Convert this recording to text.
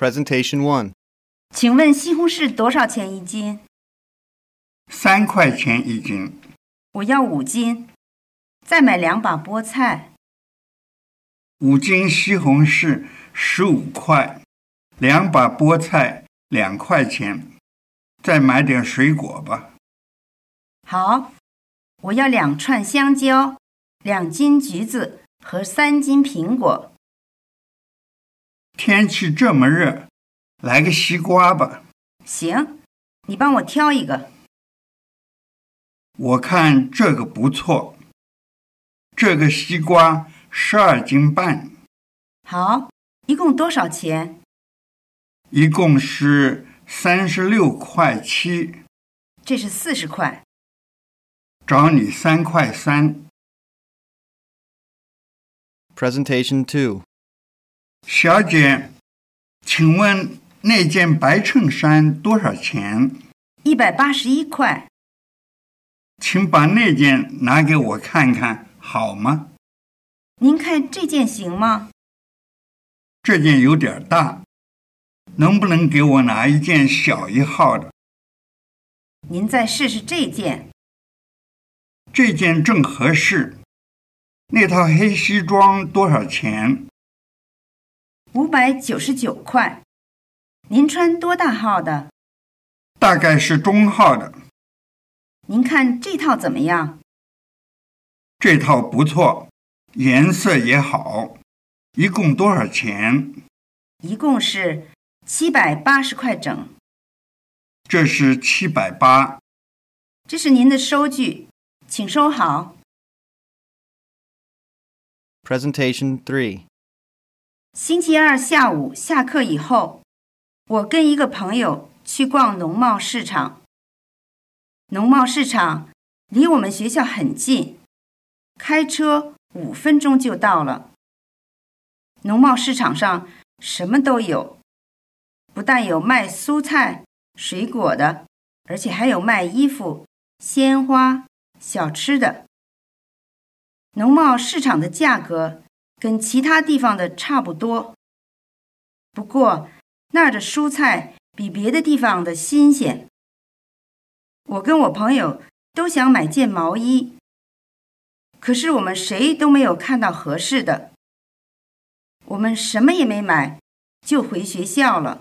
Presentation One 请问西红柿多少钱一斤？三块钱一斤，我要五斤。再买两把菠菜，五斤西红柿十五块，两把菠菜两块钱，再买点水果吧。好。我要两串香蕉，两斤橘子和三斤苹果。天气这么热，来个西瓜吧。行，你帮我挑一个。我看这个不错，这个西瓜十二斤半，好，一共多少钱？一共是三十六块七，这是四十块。找你三块三。Presentation 2. 小姐，请问那件白衬衫多少钱？一百八十一块。请把那件拿给我看看，好吗？您看这件行吗？这件有点大，能不能给我拿一件小一号的？您再试试这件。这件正合适。那套黑西装多少钱？五百九十九块。您穿多大号的？大概是中号的。您看这套怎么样？这套不错，颜色也好。一共多少钱？一共是七百八十块整。这是七百八。这是您的收据，请收好。Presentation 3. 星期二下午下课以后，我跟一个朋友去逛农贸市场。农贸市场离我们学校很近，开车五分钟就到了。农贸市场上什么都有，不但有卖蔬菜、水果的，而且还有卖衣服、鲜花、小吃的。农贸市场的价格跟其他地方的差不多，不过那儿的蔬菜比别的地方的新鲜。我跟我朋友都想买件毛衣，可是我们谁都没有看到合适的。我们什么也没买，就回学校了。